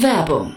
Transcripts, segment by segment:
Werbung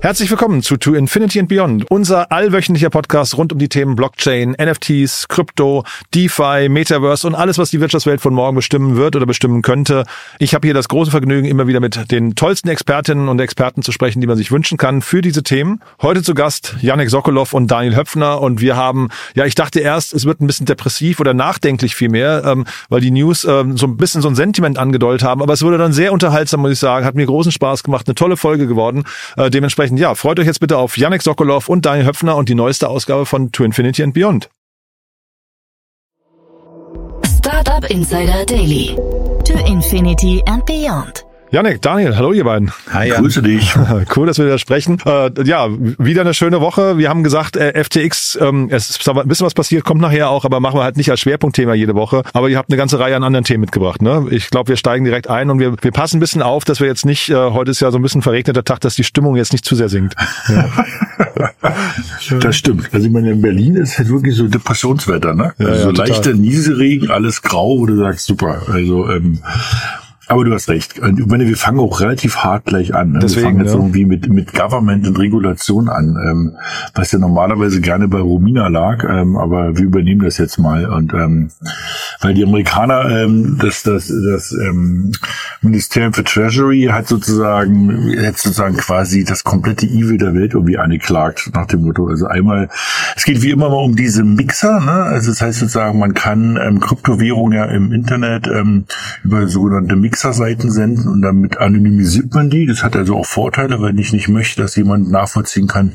Herzlich willkommen zu To Infinity and Beyond, unser allwöchentlicher Podcast rund um die Themen Blockchain, NFTs, Krypto, DeFi, Metaverse und alles, was die Wirtschaftswelt von morgen bestimmen wird oder bestimmen könnte. Ich habe hier das große Vergnügen, immer wieder mit den tollsten Expertinnen und Experten zu sprechen, die man sich wünschen kann für diese Themen. Heute zu Gast Janek Sokolov und Daniel Höpfner und wir haben, ja, ich dachte erst, es wird ein bisschen depressiv oder nachdenklich vielmehr, ähm, weil die News ähm, so ein bisschen so ein Sentiment angedeutet haben, aber es wurde dann sehr unterhaltsam, muss ich sagen, hat mir großen Spaß gemacht, eine tolle Folge geworden. Äh, dementsprechend dementsprechend, ja, freut euch jetzt bitte auf Yannick Sokolov und Daniel Höpfner und die neueste Ausgabe von To Infinity and Beyond. Startup Insider Daily. To Infinity and Beyond. Janik, Daniel, hallo ihr beiden. Hi, Jan. Grüße dich. cool, dass wir wieder sprechen. Äh, ja, wieder eine schöne Woche. Wir haben gesagt, äh, FTX, ähm, es ist ein bisschen was passiert, kommt nachher auch, aber machen wir halt nicht als Schwerpunktthema jede Woche. Aber ihr habt eine ganze Reihe an anderen Themen mitgebracht. Ne? Ich glaube, wir steigen direkt ein und wir, wir passen ein bisschen auf, dass wir jetzt nicht, äh, heute ist ja so ein bisschen verregneter Tag, dass die Stimmung jetzt nicht zu sehr sinkt. Ja. das stimmt. Also ich meine, in Berlin ist halt wirklich so Depressionswetter, ne? Ja, also ja, so leichter Nieselregen, alles grau, wo du sagst, super. Also ähm, aber du hast recht. Ich meine, wir fangen auch relativ hart gleich an. Ne? Deswegen, wir fangen jetzt ja. irgendwie mit, mit Government und Regulation an, ähm, was ja normalerweise gerne bei Romina lag, ähm, aber wir übernehmen das jetzt mal. Und ähm, weil die Amerikaner, ähm, das, das, das ähm, Ministerium für Treasury hat sozusagen, jetzt sozusagen quasi das komplette Evil der Welt irgendwie angeklagt, nach dem Motto. Also einmal, es geht wie immer mal um diese Mixer, ne? Also das heißt sozusagen, man kann ähm, Kryptowährungen ja im Internet ähm, über sogenannte Mixer Mixer-Seiten senden und damit anonymisiert man die. Das hat also auch Vorteile, wenn ich nicht möchte, dass jemand nachvollziehen kann,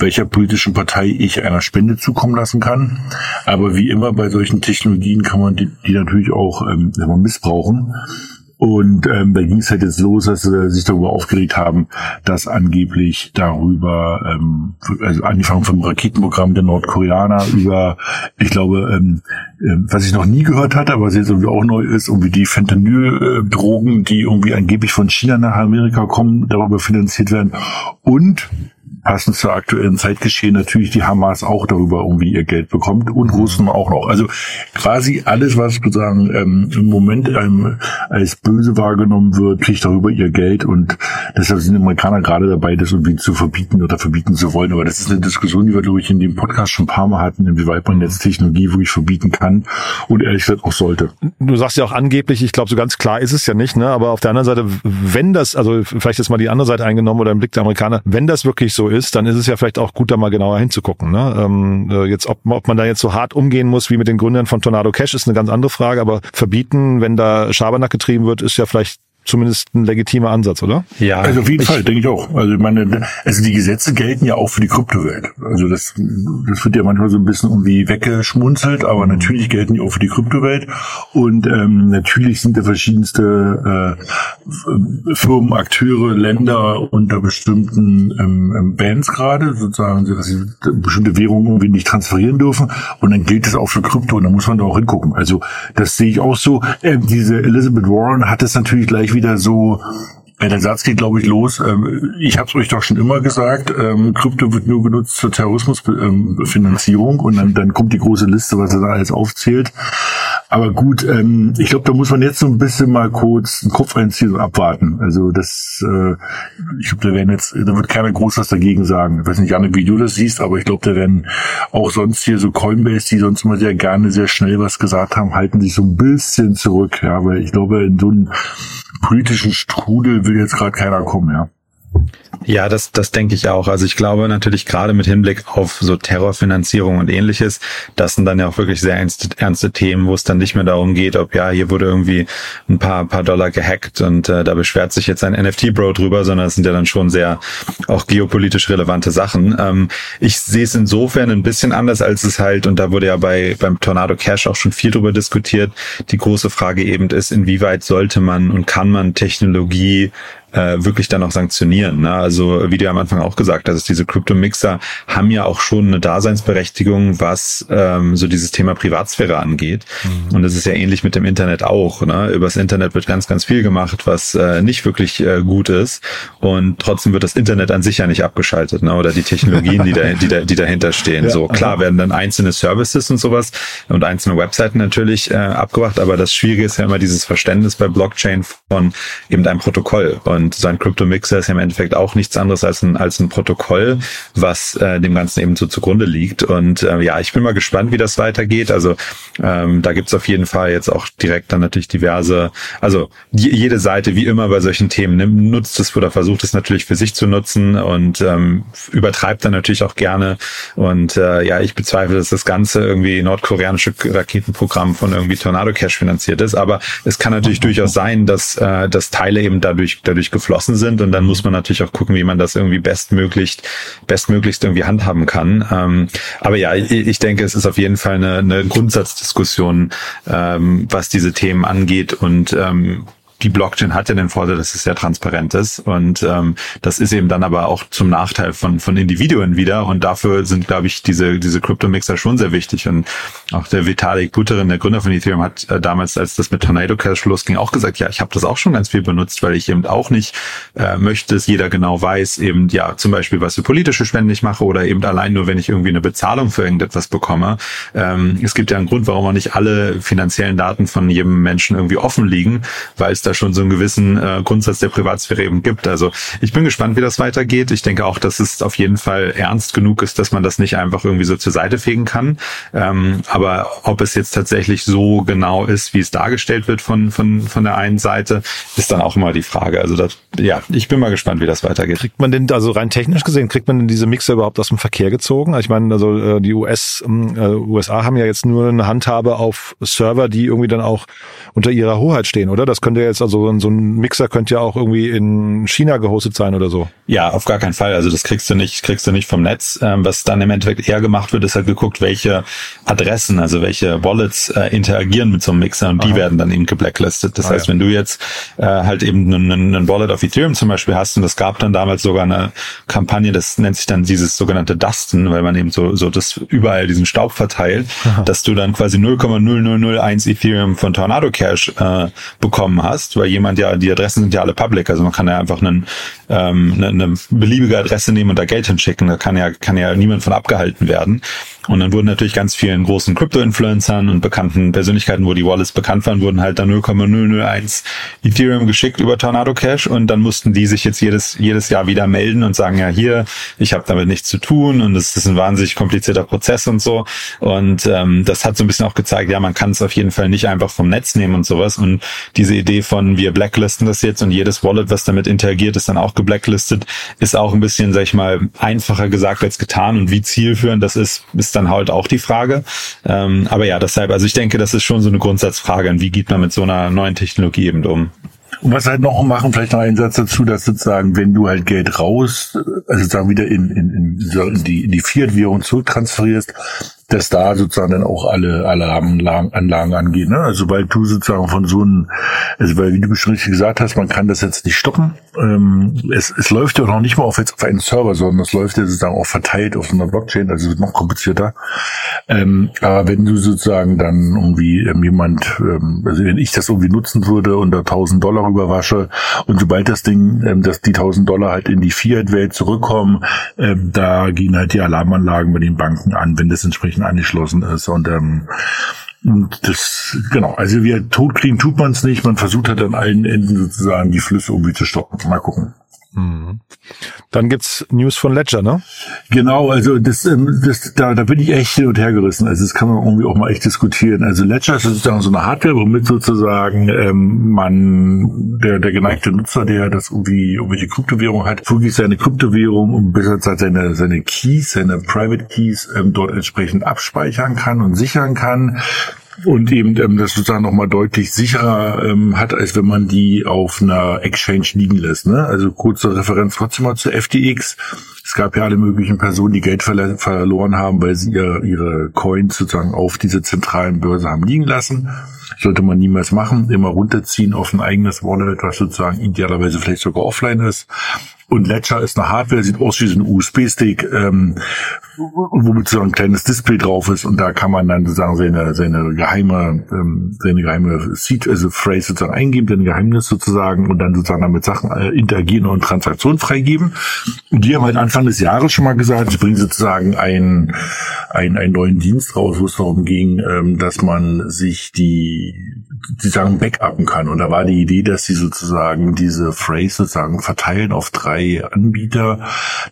welcher politischen Partei ich einer Spende zukommen lassen kann. Aber wie immer bei solchen Technologien kann man die, die natürlich auch ähm, missbrauchen. Und ähm, da ging es halt jetzt los, dass sie sich darüber aufgeregt haben, dass angeblich darüber, ähm, also angefangen vom Raketenprogramm der Nordkoreaner über, ich glaube, ähm, äh, was ich noch nie gehört hatte, aber was jetzt irgendwie auch neu ist, irgendwie die Fentanyl-Drogen, die irgendwie angeblich von China nach Amerika kommen, darüber finanziert werden. Und passend zur aktuellen Zeitgeschehen natürlich die Hamas auch darüber irgendwie ihr Geld bekommt und Russen auch noch. Also quasi alles, was sozusagen ähm, im Moment ähm, als böse wahrgenommen wird, kriegt darüber ihr Geld und deshalb sind die Amerikaner gerade dabei, das irgendwie zu verbieten oder verbieten zu wollen. Aber das ist eine Diskussion, die wir, glaube ich, in dem Podcast schon ein paar Mal hatten, inwieweit man jetzt Technologie wirklich verbieten kann und ehrlich gesagt auch sollte. Du sagst ja auch angeblich, ich glaube, so ganz klar ist es ja nicht, ne? aber auf der anderen Seite, wenn das, also vielleicht ist mal die andere Seite eingenommen oder im Blick der Amerikaner, wenn das wirklich so ist, dann ist es ja vielleicht auch gut, da mal genauer hinzugucken. Ne? Ähm, äh, jetzt, ob, ob man da jetzt so hart umgehen muss wie mit den Gründern von Tornado Cash, ist eine ganz andere Frage, aber verbieten, wenn da Schabernack getrieben wird, ist ja vielleicht zumindest ein legitimer Ansatz, oder? Ja. Also auf jeden ich, Fall, denke ich auch. Also ich meine, also die Gesetze gelten ja auch für die Kryptowelt. Also das, das wird ja manchmal so ein bisschen irgendwie weggeschmunzelt, aber mhm. natürlich gelten die auch für die Kryptowelt. Und ähm, natürlich sind da verschiedenste äh, Firmen, Akteure, Länder unter bestimmten ähm, ähm Bands gerade, sozusagen, dass sie bestimmte Währungen irgendwie nicht transferieren dürfen. Und dann gilt das auch für Krypto und da muss man da auch hingucken. Also das sehe ich auch so. Äh, diese Elizabeth Warren hat es natürlich gleich gleich wieder so der Satz geht, glaube ich, los. Ähm, ich habe es euch doch schon immer gesagt, ähm, Krypto wird nur genutzt zur Terrorismusfinanzierung und dann, dann kommt die große Liste, was er da alles aufzählt. Aber gut, ähm, ich glaube, da muss man jetzt so ein bisschen mal kurz den Kopf einziehen und abwarten. Also das, äh, ich glaube, da werden jetzt, da wird keiner groß was dagegen sagen. Ich weiß nicht, Janne, wie du das siehst, aber ich glaube, da werden auch sonst hier so Coinbase, die sonst immer sehr gerne sehr schnell was gesagt haben, halten sich so ein bisschen zurück, ja, weil ich glaube, in so einem politischen Strudel will jetzt gerade keiner kommen, ja. Ja, das, das denke ich auch. Also ich glaube natürlich gerade mit Hinblick auf so Terrorfinanzierung und ähnliches, das sind dann ja auch wirklich sehr ernste, ernste Themen, wo es dann nicht mehr darum geht, ob ja, hier wurde irgendwie ein paar, paar Dollar gehackt und äh, da beschwert sich jetzt ein NFT-Bro drüber, sondern es sind ja dann schon sehr auch geopolitisch relevante Sachen. Ähm, ich sehe es insofern ein bisschen anders, als es halt, und da wurde ja bei beim Tornado Cash auch schon viel drüber diskutiert, die große Frage eben ist, inwieweit sollte man und kann man Technologie äh, wirklich dann auch sanktionieren. Ne? Also wie du ja am Anfang auch gesagt hast, diese Crypto-Mixer haben ja auch schon eine Daseinsberechtigung, was ähm, so dieses Thema Privatsphäre angeht. Mhm. Und das ist ja ähnlich mit dem Internet auch. Ne? Übers Internet wird ganz, ganz viel gemacht, was äh, nicht wirklich äh, gut ist. Und trotzdem wird das Internet an sich ja nicht abgeschaltet, ne? oder die Technologien, die, da, die, da, die dahinter stehen. Ja, so klar werden dann einzelne Services und sowas und einzelne Webseiten natürlich äh, abgebracht, aber das Schwierige ist ja immer dieses Verständnis bei Blockchain von eben einem Protokoll. Und und sein Crypto-Mixer ist ja im Endeffekt auch nichts anderes als ein, als ein Protokoll, was äh, dem Ganzen eben so zugrunde liegt. Und äh, ja, ich bin mal gespannt, wie das weitergeht. Also ähm, da gibt's auf jeden Fall jetzt auch direkt dann natürlich diverse, also jede Seite, wie immer bei solchen Themen, nimmt, nutzt es oder versucht es natürlich für sich zu nutzen und ähm, übertreibt dann natürlich auch gerne. Und äh, ja, ich bezweifle, dass das Ganze irgendwie nordkoreanische Raketenprogramm von irgendwie Tornado Cash finanziert ist. Aber es kann natürlich durchaus sein, dass, äh, dass Teile eben dadurch, dadurch natürlich geflossen sind und dann muss man natürlich auch gucken, wie man das irgendwie bestmöglichst, bestmöglichst irgendwie handhaben kann. Ähm, aber ja, ich, ich, denke, es ist auf jeden Fall eine, eine Grundsatzdiskussion, ähm, was diese Themen angeht und ähm, die Blockchain hat ja den Vorteil, dass es sehr transparent ist und ähm, das ist eben dann aber auch zum Nachteil von von Individuen wieder und dafür sind, glaube ich, diese diese Crypto-Mixer schon sehr wichtig und auch der Vitalik Buterin, der Gründer von Ethereum, hat äh, damals, als das mit Tornado Cash losging, auch gesagt, ja, ich habe das auch schon ganz viel benutzt, weil ich eben auch nicht äh, möchte, dass jeder genau weiß, eben ja zum Beispiel, was für politische Spenden ich mache oder eben allein nur, wenn ich irgendwie eine Bezahlung für irgendetwas bekomme. Ähm, es gibt ja einen Grund, warum auch nicht alle finanziellen Daten von jedem Menschen irgendwie offen liegen, weil es da schon so einen gewissen äh, Grundsatz der Privatsphäre eben gibt. Also ich bin gespannt, wie das weitergeht. Ich denke auch, dass es auf jeden Fall ernst genug ist, dass man das nicht einfach irgendwie so zur Seite fegen kann. Ähm, aber ob es jetzt tatsächlich so genau ist, wie es dargestellt wird von, von, von der einen Seite, ist dann auch immer die Frage. Also das, ja, ich bin mal gespannt, wie das weitergeht. Kriegt man denn, also rein technisch gesehen, kriegt man denn diese Mixer überhaupt aus dem Verkehr gezogen? Also ich meine, also äh, die US, ähm, äh, USA haben ja jetzt nur eine Handhabe auf Server, die irgendwie dann auch unter ihrer Hoheit stehen, oder? Das könnte jetzt also so ein Mixer könnte ja auch irgendwie in China gehostet sein oder so. Ja, auf gar keinen Fall. Also das kriegst du nicht, kriegst du nicht vom Netz. Ähm, was dann im Endeffekt eher gemacht wird, ist halt geguckt, welche Adressen, also welche Wallets äh, interagieren mit so einem Mixer und Aha. die werden dann eben geblacklistet. Das ah, heißt, ja. wenn du jetzt äh, halt eben einen, einen Wallet auf Ethereum zum Beispiel hast und es gab dann damals sogar eine Kampagne, das nennt sich dann dieses sogenannte Dusten, weil man eben so, so das überall diesen Staub verteilt, Aha. dass du dann quasi 0,0001 Ethereum von Tornado Cash äh, bekommen hast, weil jemand ja, die Adressen sind ja alle public, also man kann ja einfach einen, ähm, eine, eine beliebige Adresse nehmen und da Geld hinschicken, da kann ja, kann ja niemand von abgehalten werden. Und dann wurden natürlich ganz vielen großen Crypto-Influencern und bekannten Persönlichkeiten, wo die Wallets bekannt waren, wurden halt dann 0,001 Ethereum geschickt über Tornado Cash und dann mussten die sich jetzt jedes, jedes Jahr wieder melden und sagen, ja hier, ich habe damit nichts zu tun und es ist ein wahnsinnig komplizierter Prozess und so. Und ähm, das hat so ein bisschen auch gezeigt, ja, man kann es auf jeden Fall nicht einfach vom Netz nehmen und sowas. Und diese Idee von, wir blacklisten das jetzt und jedes Wallet, was damit interagiert, ist dann auch geblacklistet, ist auch ein bisschen, sag ich mal, einfacher gesagt als getan. Und wie zielführend das ist, ist dann halt auch die Frage. Ähm, aber ja, deshalb, also ich denke, das ist schon so eine Grundsatzfrage. Und wie geht man mit so einer neuen Technologie eben um? Und was halt noch machen, vielleicht noch einen Satz dazu, dass sozusagen, wenn du halt Geld raus, also sozusagen wieder in, in, in die, in die Fiat-Währung zurücktransferierst, dass da sozusagen dann auch alle Alarmanlagen Anlagen angehen. Ne? Also weil du sozusagen von so einem, also weil wie du schon richtig gesagt hast, man kann das jetzt nicht stoppen. Ähm, es, es läuft ja noch nicht mal auf jetzt auf einen Server, sondern es läuft ja sozusagen auch verteilt auf so einer Blockchain, also es wird noch komplizierter. Ähm, aber wenn du sozusagen dann irgendwie ähm, jemand, ähm, also wenn ich das irgendwie nutzen würde und da 1000 Dollar rüberwasche und sobald das Ding, ähm, dass die 1000 Dollar halt in die Fiat-Welt zurückkommen, ähm, da gehen halt die Alarmanlagen bei den Banken an, wenn das entsprechend angeschlossen ist. Und ähm, das, genau, also wir tot kriegen tut man es nicht, man versucht halt an allen Enden sozusagen die Flüsse irgendwie zu stoppen. Mal gucken. Mhm. Dann gibt's News von Ledger, ne? Genau, also das, ähm, das da, da bin ich echt hin und her gerissen. Also das kann man irgendwie auch mal echt diskutieren. Also Ledger ist sozusagen so eine Hardware, womit sozusagen ähm, man der der geneigte Nutzer, der das irgendwie irgendwelche Kryptowährung hat, wirklich seine Kryptowährung und besser gesagt seine seine Keys, seine Private Keys ähm, dort entsprechend abspeichern kann und sichern kann und eben ähm, das sozusagen nochmal deutlich sicherer ähm, hat, als wenn man die auf einer Exchange liegen lässt. Ne? Also kurze Referenz trotzdem mal zu FTX. Es gab ja alle möglichen Personen, die Geld verle verloren haben, weil sie ihr, ihre Coins sozusagen auf diese zentralen Börse haben liegen lassen. Sollte man niemals machen. Immer runterziehen auf ein eigenes Wallet, was sozusagen idealerweise vielleicht sogar offline ist. Und Ledger ist eine Hardware, sieht aus wie ein USB-Stick, ähm, womit so ein kleines Display drauf ist und da kann man dann sozusagen seine, seine geheime, ähm, seine geheime Seed, also Phrase sozusagen eingeben, sein Geheimnis sozusagen und dann sozusagen damit Sachen äh, interagieren und Transaktionen freigeben. Und die haben halt Anfang des Jahres schon mal gesagt, sie bringen sozusagen einen, einen, einen neuen Dienst raus, wo es darum ging, ähm, dass man sich die, die sagen, backuppen kann. Und da war die Idee, dass sie sozusagen diese Phrase sozusagen verteilen auf drei drei Anbieter,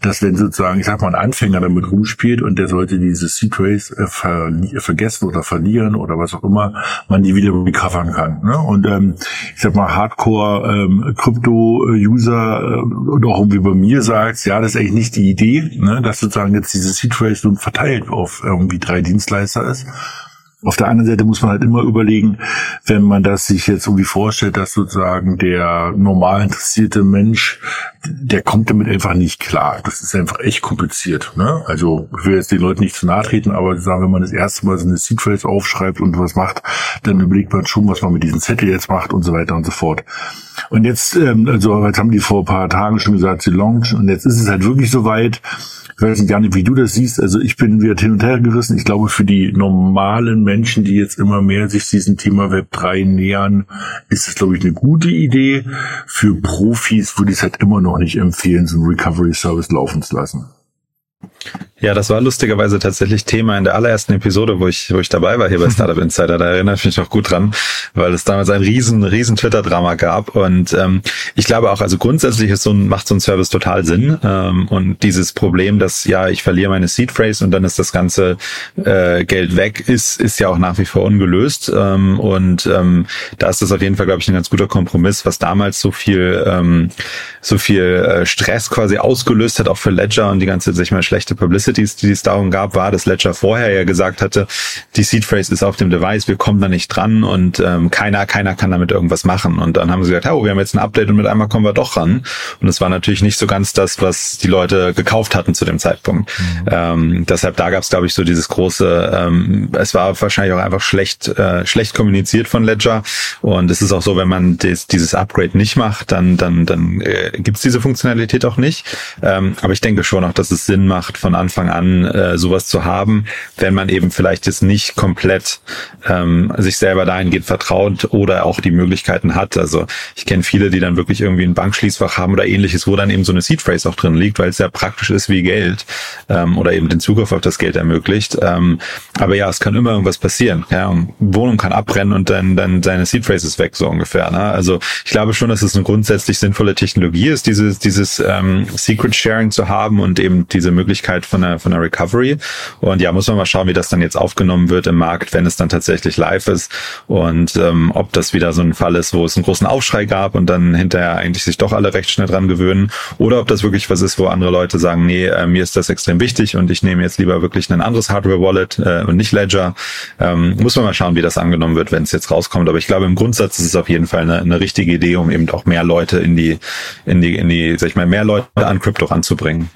dass wenn sozusagen, ich sag mal, ein Anfänger damit rumspielt und der sollte diese Seed Race äh, ver vergessen oder verlieren oder was auch immer, man die wieder recovern kann. Ne? Und ähm, ich sag mal, Hardcore ähm, äh, und auch irgendwie bei mir sagt, ja, das ist eigentlich nicht die Idee, ne? dass sozusagen jetzt diese Seed Race nun verteilt auf irgendwie drei Dienstleister ist auf der anderen Seite muss man halt immer überlegen, wenn man das sich jetzt irgendwie vorstellt, dass sozusagen der normal interessierte Mensch, der kommt damit einfach nicht klar. Das ist einfach echt kompliziert. Ne? Also ich will jetzt den Leuten nicht zu nahe treten, aber sagen, wenn man das erste Mal so eine Seed Phrase aufschreibt und was macht, dann überlegt man schon, was man mit diesem Zettel jetzt macht und so weiter und so fort. Und jetzt, ähm, also jetzt haben die vor ein paar Tagen schon gesagt, sie launchen und jetzt ist es halt wirklich soweit. Ich weiß gar nicht, wie du das siehst. Also ich bin wieder hin und her gerissen. Ich glaube, für die normalen Menschen, die jetzt immer mehr sich diesem Thema Web 3 nähern, ist es, glaube ich, eine gute Idee. Für Profis würde ich es halt immer noch nicht empfehlen, so einen Recovery Service laufen zu lassen. Ja, das war lustigerweise tatsächlich Thema in der allerersten Episode, wo ich, wo ich dabei war hier bei Startup Insider. Da erinnere ich mich noch gut dran, weil es damals ein riesen, riesen Twitter-Drama gab. Und ähm, ich glaube auch, also grundsätzlich ist so ein, macht so ein Service total Sinn. Ähm, und dieses Problem, dass ja, ich verliere meine Seed Phrase und dann ist das ganze äh, Geld weg, ist, ist ja auch nach wie vor ungelöst. Ähm, und ähm, da ist das auf jeden Fall, glaube ich, ein ganz guter Kompromiss, was damals so viel, ähm, so viel äh, Stress quasi ausgelöst hat, auch für Ledger und die ganze, sag ich mal, schlechte Publicity Publicities, die es darum gab, war, dass Ledger vorher ja gesagt hatte, die Seed Phrase ist auf dem Device, wir kommen da nicht dran und ähm, keiner, keiner kann damit irgendwas machen. Und dann haben sie gesagt, oh, wir haben jetzt ein Update und mit einmal kommen wir doch ran. Und es war natürlich nicht so ganz das, was die Leute gekauft hatten zu dem Zeitpunkt. Mhm. Ähm, deshalb da gab es, glaube ich, so dieses große, ähm, es war wahrscheinlich auch einfach schlecht, äh, schlecht kommuniziert von Ledger. Und es ist auch so, wenn man des, dieses Upgrade nicht macht, dann, dann, dann äh, gibt es diese Funktionalität auch nicht. Ähm, aber ich denke schon auch, dass es Sinn macht, von Anfang Anfang an äh, sowas zu haben, wenn man eben vielleicht jetzt nicht komplett ähm, sich selber dahingehend vertraut oder auch die Möglichkeiten hat. Also ich kenne viele, die dann wirklich irgendwie ein Bankschließfach haben oder ähnliches, wo dann eben so eine Seed auch drin liegt, weil es ja praktisch ist wie Geld ähm, oder eben den Zugriff auf das Geld ermöglicht. Ähm, aber ja, es kann immer irgendwas passieren. Ja, Wohnung kann abbrennen und dann dann seine Seed ist weg so ungefähr. Ne? Also ich glaube schon, dass es eine grundsätzlich sinnvolle Technologie ist, dieses dieses ähm, Secret Sharing zu haben und eben diese Möglichkeit von einer, von einer Recovery. Und ja, muss man mal schauen, wie das dann jetzt aufgenommen wird im Markt, wenn es dann tatsächlich live ist und ähm, ob das wieder so ein Fall ist, wo es einen großen Aufschrei gab und dann hinterher eigentlich sich doch alle recht schnell dran gewöhnen oder ob das wirklich was ist, wo andere Leute sagen, nee, äh, mir ist das extrem wichtig und ich nehme jetzt lieber wirklich ein anderes Hardware-Wallet äh, und nicht Ledger. Ähm, muss man mal schauen, wie das angenommen wird, wenn es jetzt rauskommt. Aber ich glaube, im Grundsatz ist es auf jeden Fall eine, eine richtige Idee, um eben auch mehr Leute in die, in die, in die, sag ich mal, mehr Leute an Crypto ranzubringen.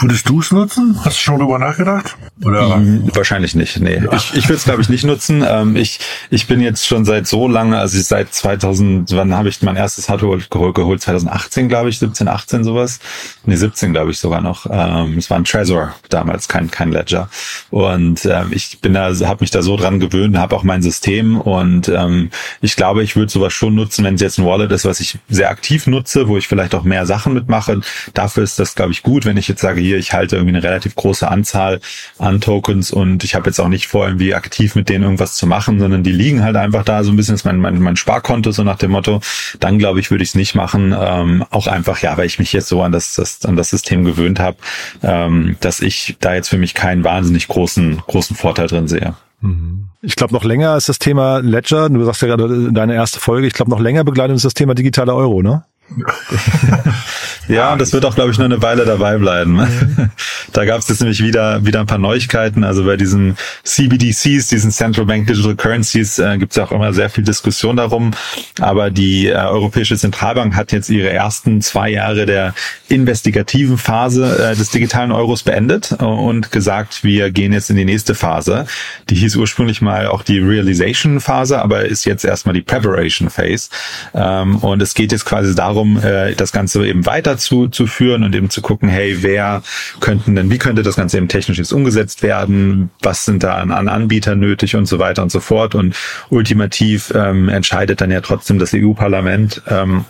Würdest du es nutzen? Hast du schon drüber nachgedacht? Oder? Mhm, wahrscheinlich nicht. Nee, ja. ich, ich würde es glaube ich nicht nutzen. Ähm, ich, ich bin jetzt schon seit so lange, also seit 2000, wann habe ich mein erstes Hardware geholt? geholt 2018 glaube ich, 17, 18 sowas. Nee, 17 glaube ich sogar noch. Ähm, es war ein Trezor damals, kein kein Ledger. Und ähm, ich bin da, habe mich da so dran gewöhnt, habe auch mein System und ähm, ich glaube, ich würde sowas schon nutzen, wenn es jetzt ein Wallet ist, was ich sehr aktiv nutze, wo ich vielleicht auch mehr Sachen mitmache. Dafür ist das glaube ich gut, wenn ich jetzt sage, hier, ich halte irgendwie eine relativ große Anzahl an Tokens und ich habe jetzt auch nicht vor, irgendwie aktiv mit denen irgendwas zu machen, sondern die liegen halt einfach da so ein bisschen, ist mein, mein, mein Sparkonto, so nach dem Motto, dann glaube ich, würde ich es nicht machen. Ähm, auch einfach, ja, weil ich mich jetzt so an das, das an das System gewöhnt habe, ähm, dass ich da jetzt für mich keinen wahnsinnig großen, großen Vorteil drin sehe. Mhm. Ich glaube, noch länger ist das Thema Ledger, du sagst ja gerade deine erste Folge, ich glaube, noch länger begleitet ist das Thema digitaler Euro, ne? ja, das wird auch, glaube ich, noch eine Weile dabei bleiben. Mhm. Da gab es jetzt nämlich wieder wieder ein paar Neuigkeiten. Also bei diesen CBDCs, diesen Central Bank Digital Currencies, äh, gibt es ja auch immer sehr viel Diskussion darum. Aber die äh, Europäische Zentralbank hat jetzt ihre ersten zwei Jahre der investigativen Phase äh, des digitalen Euros beendet und gesagt, wir gehen jetzt in die nächste Phase. Die hieß ursprünglich mal auch die Realization Phase, aber ist jetzt erstmal die Preparation Phase. Ähm, und es geht jetzt quasi darum, darum, äh, das Ganze eben weiter zu, zu führen und eben zu gucken, hey, wer könnten denn, wie könnte das Ganze eben technisch jetzt umgesetzt werden? Was sind da an, an Anbietern nötig und so weiter und so fort? Und ultimativ ähm, entscheidet dann ja trotzdem das EU-Parlament, ähm,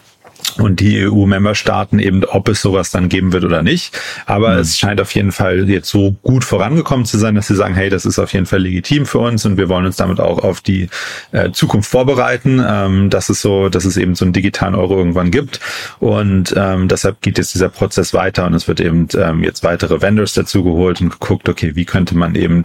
und die EU-Memberstaaten eben, ob es sowas dann geben wird oder nicht. Aber mhm. es scheint auf jeden Fall jetzt so gut vorangekommen zu sein, dass sie sagen, hey, das ist auf jeden Fall legitim für uns und wir wollen uns damit auch auf die äh, Zukunft vorbereiten, ähm, dass es so, dass es eben so einen digitalen Euro irgendwann gibt. Und ähm, deshalb geht jetzt dieser Prozess weiter und es wird eben ähm, jetzt weitere Vendors dazu geholt und geguckt, okay, wie könnte man eben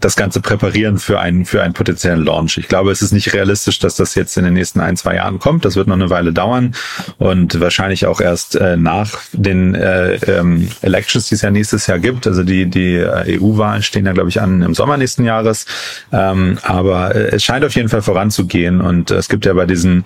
das Ganze präparieren für einen, für einen potenziellen Launch. Ich glaube, es ist nicht realistisch, dass das jetzt in den nächsten ein, zwei Jahren kommt. Das wird noch eine Weile dauern und wahrscheinlich auch erst äh, nach den äh, ähm, Elections, die es ja nächstes Jahr gibt. Also die, die äh, EU-Wahlen stehen ja, glaube ich, an im Sommer nächsten Jahres. Ähm, aber äh, es scheint auf jeden Fall voranzugehen und äh, es gibt ja bei diesen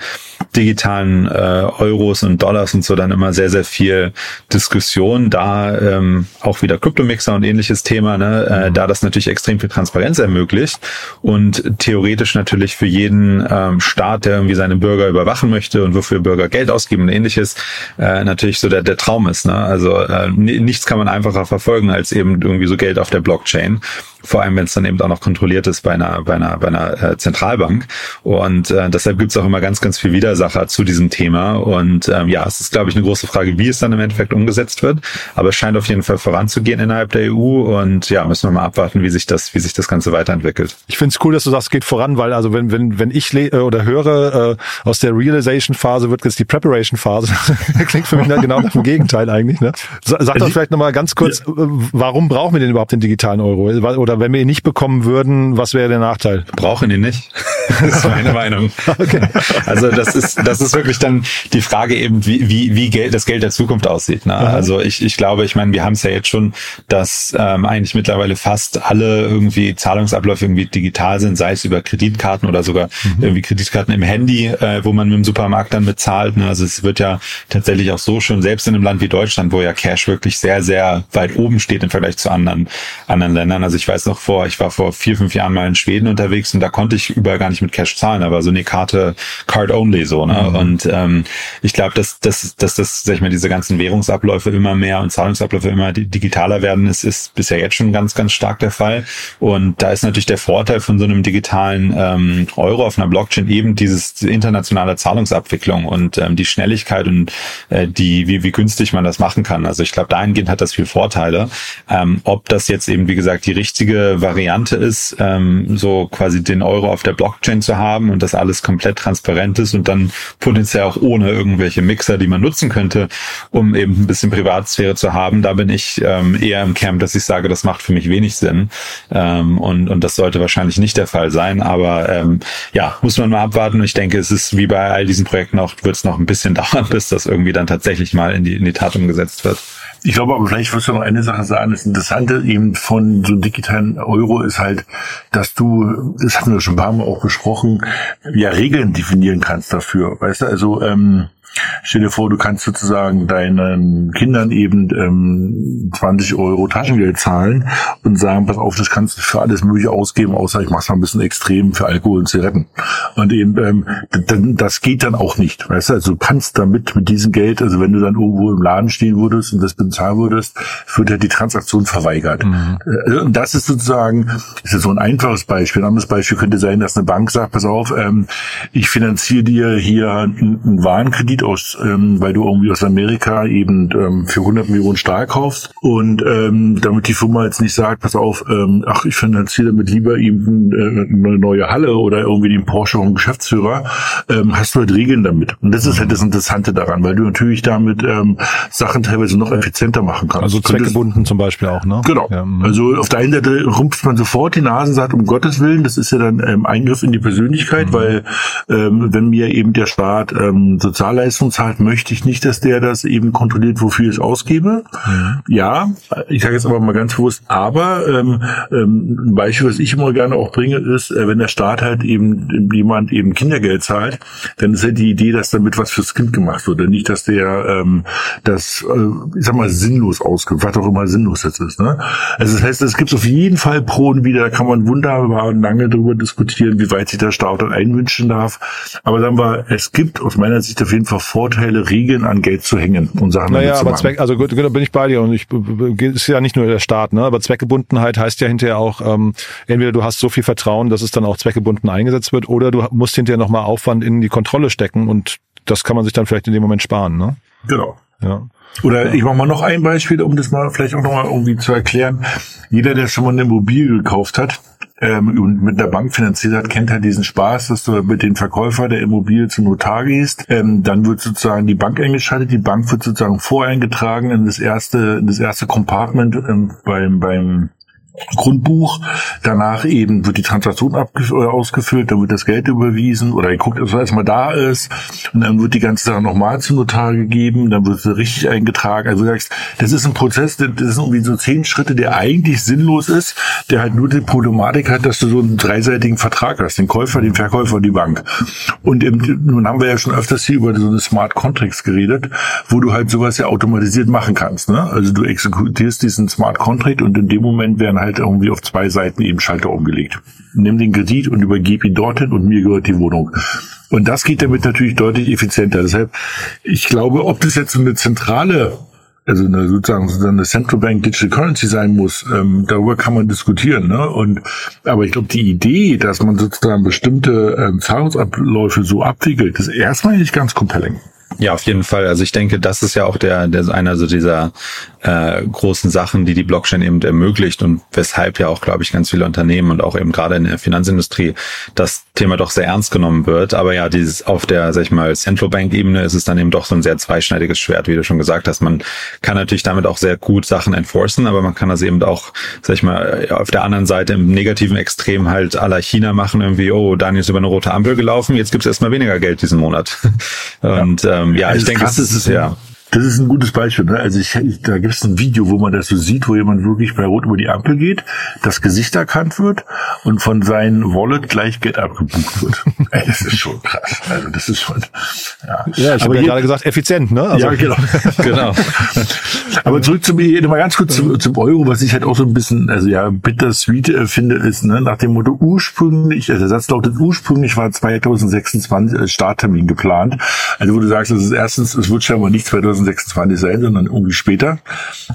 digitalen äh, Euros und Dollars und so dann immer sehr, sehr viel Diskussion. Da ähm, auch wieder Kryptomixer und ähnliches Thema, ne? Äh, mhm. da das natürlich extrem viel Transparenz ermöglicht und theoretisch natürlich für jeden ähm, Staat, der irgendwie seine Bürger überwachen möchte und wofür Bürger Geld ausgeben und ähnliches, äh, natürlich so der, der Traum ist. Ne? Also äh, nichts kann man einfacher verfolgen als eben irgendwie so Geld auf der Blockchain vor allem wenn es dann eben auch noch kontrolliert ist bei einer, bei einer, bei einer äh, Zentralbank. Und äh, deshalb gibt es auch immer ganz, ganz viel Widersacher zu diesem Thema. Und ähm, ja, es ist, glaube ich, eine große Frage, wie es dann im Endeffekt umgesetzt wird. Aber es scheint auf jeden Fall voranzugehen innerhalb der EU. Und ja, müssen wir mal abwarten, wie sich das, wie sich das Ganze weiterentwickelt. Ich finde es cool, dass du sagst, es geht voran, weil also wenn, wenn, wenn ich le äh, oder höre, äh, aus der Realization-Phase wird jetzt die Preparation-Phase. Klingt für mich genau nach dem Gegenteil eigentlich. Ne? Sag doch also vielleicht nochmal ganz kurz, ja. Äh, warum brauchen wir denn überhaupt den digitalen Euro? Oder oder wenn wir ihn nicht bekommen würden, was wäre der Nachteil? Brauchen ihn nicht. Das ist meine Meinung. Okay. Also das ist, das ist wirklich dann die Frage eben, wie, wie, wie Geld, das Geld der Zukunft aussieht. Ne? Also ich, ich glaube, ich meine, wir haben es ja jetzt schon, dass ähm, eigentlich mittlerweile fast alle irgendwie Zahlungsabläufe irgendwie digital sind, sei es über Kreditkarten oder sogar mhm. irgendwie Kreditkarten im Handy, äh, wo man mit dem Supermarkt dann bezahlt. Ne? Also es wird ja tatsächlich auch so schon, selbst in einem Land wie Deutschland, wo ja Cash wirklich sehr, sehr weit oben steht im Vergleich zu anderen, anderen Ländern. Also ich weiß noch vor, ich war vor vier, fünf Jahren mal in Schweden unterwegs und da konnte ich überall gar nicht mit Cash zahlen, aber so eine Karte Card only so, ne? Mhm. Und ähm, ich glaube, dass, dass, dass das, sag ich mal, diese ganzen Währungsabläufe immer mehr und Zahlungsabläufe immer digitaler werden, ist, ist bisher jetzt schon ganz, ganz stark der Fall. Und da ist natürlich der Vorteil von so einem digitalen ähm, Euro auf einer Blockchain eben dieses internationale Zahlungsabwicklung und ähm, die Schnelligkeit und äh, die, wie, wie günstig man das machen kann. Also ich glaube, dahingehend hat das viel Vorteile. Ähm, ob das jetzt eben, wie gesagt, die richtige Variante ist, ähm, so quasi den Euro auf der Blockchain zu haben und das alles komplett transparent ist und dann potenziell auch ohne irgendwelche Mixer, die man nutzen könnte, um eben ein bisschen Privatsphäre zu haben. Da bin ich ähm, eher im Camp, dass ich sage, das macht für mich wenig Sinn ähm, und, und das sollte wahrscheinlich nicht der Fall sein. Aber ähm, ja, muss man mal abwarten. Ich denke, es ist wie bei all diesen Projekten auch, wird es noch ein bisschen dauern, bis das irgendwie dann tatsächlich mal in die, in die Tat umgesetzt wird. Ich glaube aber vielleicht wirst du noch eine Sache sagen. Das Interessante eben von so einem digitalen Euro ist halt, dass du, das hatten wir schon ein paar Mal auch besprochen, ja Regeln definieren kannst dafür. Weißt du, also ähm, Stell dir vor, du kannst sozusagen deinen Kindern eben ähm, 20 Euro Taschengeld zahlen und sagen, pass auf, das kannst du für alles Mögliche ausgeben, außer ich mach's mal ein bisschen extrem für Alkohol und Zigaretten. Und eben, ähm, das geht dann auch nicht. Weißt du, also du kannst damit mit diesem Geld, also wenn du dann irgendwo im Laden stehen würdest und das bezahlen würdest, wird ja die Transaktion verweigert. Mhm. Äh, und das ist sozusagen, ist so ein einfaches Beispiel. Ein anderes Beispiel könnte sein, dass eine Bank sagt, pass auf, ähm, ich finanziere dir hier einen Warenkredit Aus, ähm, weil du irgendwie aus Amerika eben ähm, für 100 Millionen Stahl kaufst und ähm, damit die Firma jetzt nicht sagt, pass auf, ähm, ach, ich finanziere damit lieber eben äh, eine neue Halle oder irgendwie den Porsche vom Geschäftsführer, ähm, hast du halt Regeln damit. Und das ist halt das Interessante daran, weil du natürlich damit ähm, Sachen teilweise noch effizienter machen kannst. Also zweckgebunden zum Beispiel auch, ne? Genau. Ja, mhm. also auf der einen Seite rumpft man sofort die Nase und sagt, um Gottes Willen, das ist ja dann ähm, Eingriff in die Persönlichkeit, mhm. weil ähm, wenn mir eben der Staat ähm, Sozialleistung zahlt, möchte ich nicht, dass der das eben kontrolliert, wofür ich ausgebe. Ja, ich sage jetzt aber mal ganz bewusst, aber ähm, ähm, ein Beispiel, was ich immer gerne auch bringe, ist, äh, wenn der Staat halt eben jemand eben Kindergeld zahlt, dann ist ja die Idee, dass damit was fürs Kind gemacht wird. Und nicht, dass der ähm, das, äh, ich sag mal, sinnlos ausgibt, was auch immer sinnlos jetzt ist. Ne? Also das heißt, es gibt auf jeden Fall Pro und Wider, da kann man wunderbar lange darüber diskutieren, wie weit sich der Staat dann einwünschen darf. Aber sagen wir, es gibt aus meiner Sicht auf jeden Fall Vorteile, Regeln an Geld zu hängen und Sachen naja, aber Zweck, also gut, da bin ich bei dir und ich ist ja nicht nur der Staat, ne? Aber Zweckgebundenheit heißt ja hinterher auch, ähm, entweder du hast so viel Vertrauen, dass es dann auch zweckgebunden eingesetzt wird, oder du musst hinterher nochmal Aufwand in die Kontrolle stecken und das kann man sich dann vielleicht in dem Moment sparen, ne? Genau. Ja. Oder ich mache mal noch ein Beispiel, um das mal vielleicht auch nochmal irgendwie zu erklären. Jeder, der schon mal eine Immobilie gekauft hat, ähm, und mit der Bank finanziert hat, kennt halt diesen Spaß, dass du mit dem Verkäufer der Immobilie zum Notar gehst. Ähm, dann wird sozusagen die Bank eingeschaltet, die Bank wird sozusagen voreingetragen in das erste, in das erste Compartment ähm, beim, beim Grundbuch. Danach eben wird die Transaktion äh, ausgefüllt, dann wird das Geld überwiesen oder ihr guckt, dass es erstmal da ist und dann wird die ganze Sache nochmal zum Notar gegeben, dann wird sie richtig eingetragen. Also du sagst, das ist ein Prozess, das sind irgendwie so zehn Schritte, der eigentlich sinnlos ist, der halt nur die Problematik hat, dass du so einen dreiseitigen Vertrag hast, den Käufer, den Verkäufer und die Bank. Und eben, nun haben wir ja schon öfters hier über so eine Smart Contracts geredet, wo du halt sowas ja automatisiert machen kannst. Ne? Also du exekutierst diesen Smart Contract und in dem Moment werden halt irgendwie auf zwei Seiten eben Schalter umgelegt. Nimm den Kredit und übergebe ihn dorthin und mir gehört die Wohnung. Und das geht damit natürlich deutlich effizienter. Deshalb, ich glaube, ob das jetzt so eine zentrale also eine, sozusagen so eine Central Bank Digital Currency sein muss, ähm, darüber kann man diskutieren. Ne? Und aber ich glaube, die Idee, dass man sozusagen bestimmte ähm, Zahlungsabläufe so abwickelt, ist erstmal nicht ganz compelling. Ja, auf jeden Fall. Also ich denke, das ist ja auch der, der einer so dieser äh, großen Sachen, die die Blockchain eben ermöglicht und weshalb ja auch, glaube ich, ganz viele Unternehmen und auch eben gerade in der Finanzindustrie das Thema doch sehr ernst genommen wird. Aber ja, dieses auf der, sag ich mal, Central Bank Ebene ist es dann eben doch so ein sehr zweischneidiges Schwert, wie du schon gesagt hast. Man kann natürlich damit auch sehr gut Sachen enforcen, aber man kann das eben auch, sag ich mal, auf der anderen Seite im negativen Extrem halt aller China machen, irgendwie, oh, Daniel ist über eine rote Ampel gelaufen, jetzt gibt es erstmal weniger Geld diesen Monat. Und ja, ähm, ja ich denke, es ist ja. Das ist ein gutes Beispiel. Ne? Also ich, da gibt es ein Video, wo man das so sieht, wo jemand wirklich bei Rot über die Ampel geht, das Gesicht erkannt wird und von seinem Wallet gleich Geld abgebucht wird. Das ist schon krass. Also das ist schon. Ja, ja ich habe ja gerade gesagt, effizient, ne? Also, ja, genau. genau. Aber zurück zum mal ganz kurz zum, zum, Euro, was ich halt auch so ein bisschen, also ja, bittersweet äh, finde, ist ne, nach dem Motto ursprünglich, also der Satz lautet ursprünglich war 2026 als Starttermin geplant. Also wo du sagst, das ist erstens, es wird scheinbar nicht 2026 2026 sein, sondern irgendwie später.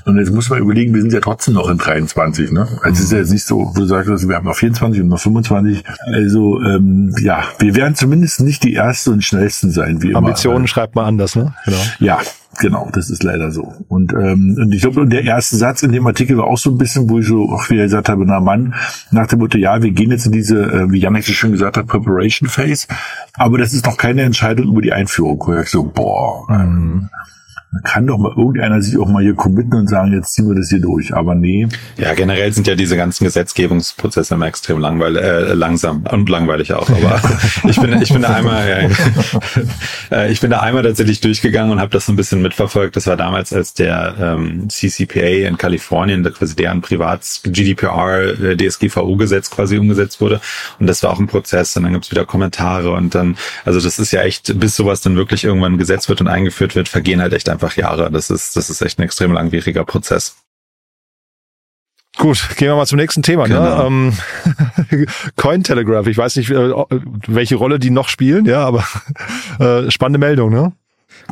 Und jetzt muss man überlegen, wir sind ja trotzdem noch in 23, ne? Also es ist ja jetzt nicht so, wo du sagst, also wir haben noch 24 und noch 25. Also ähm, ja, wir werden zumindest nicht die Ersten und Schnellsten sein, wie Ambitionen immer. schreibt man anders, ne? Genau. Ja, Genau, das ist leider so. Und, ähm, und ich glaube, der erste Satz in dem Artikel war auch so ein bisschen, wo ich so auch wieder gesagt habe, na Mann, nach dem Motto, ja, wir gehen jetzt in diese, äh, wie Janik so schön gesagt hat, Preparation Phase, aber das ist noch keine Entscheidung über die Einführung. Wo ich so, boah, ähm, kann doch mal irgendeiner sich auch mal hier committen und sagen, jetzt ziehen wir das hier durch. Aber nee. Ja, generell sind ja diese ganzen Gesetzgebungsprozesse immer extrem langweilig, äh, langsam und langweilig auch. Aber ich bin, ich bin da einmal, ja, äh, ich bin da einmal tatsächlich durchgegangen und habe das so ein bisschen mitverfolgt. Das war damals, als der ähm, CCPA in Kalifornien, quasi deren Privats GDPR, äh, DSGVO-Gesetz quasi umgesetzt wurde. Und das war auch ein Prozess. Und dann gibt's wieder Kommentare und dann, also das ist ja echt, bis sowas dann wirklich irgendwann gesetzt wird und eingeführt wird, vergehen halt echt einfach Jahre. Das ist, das ist echt ein extrem langwieriger Prozess. Gut, gehen wir mal zum nächsten Thema. Ne? Genau. Ne? Ähm, Cointelegraph, ich weiß nicht, äh, welche Rolle die noch spielen, ja, aber äh, spannende Meldung, ne?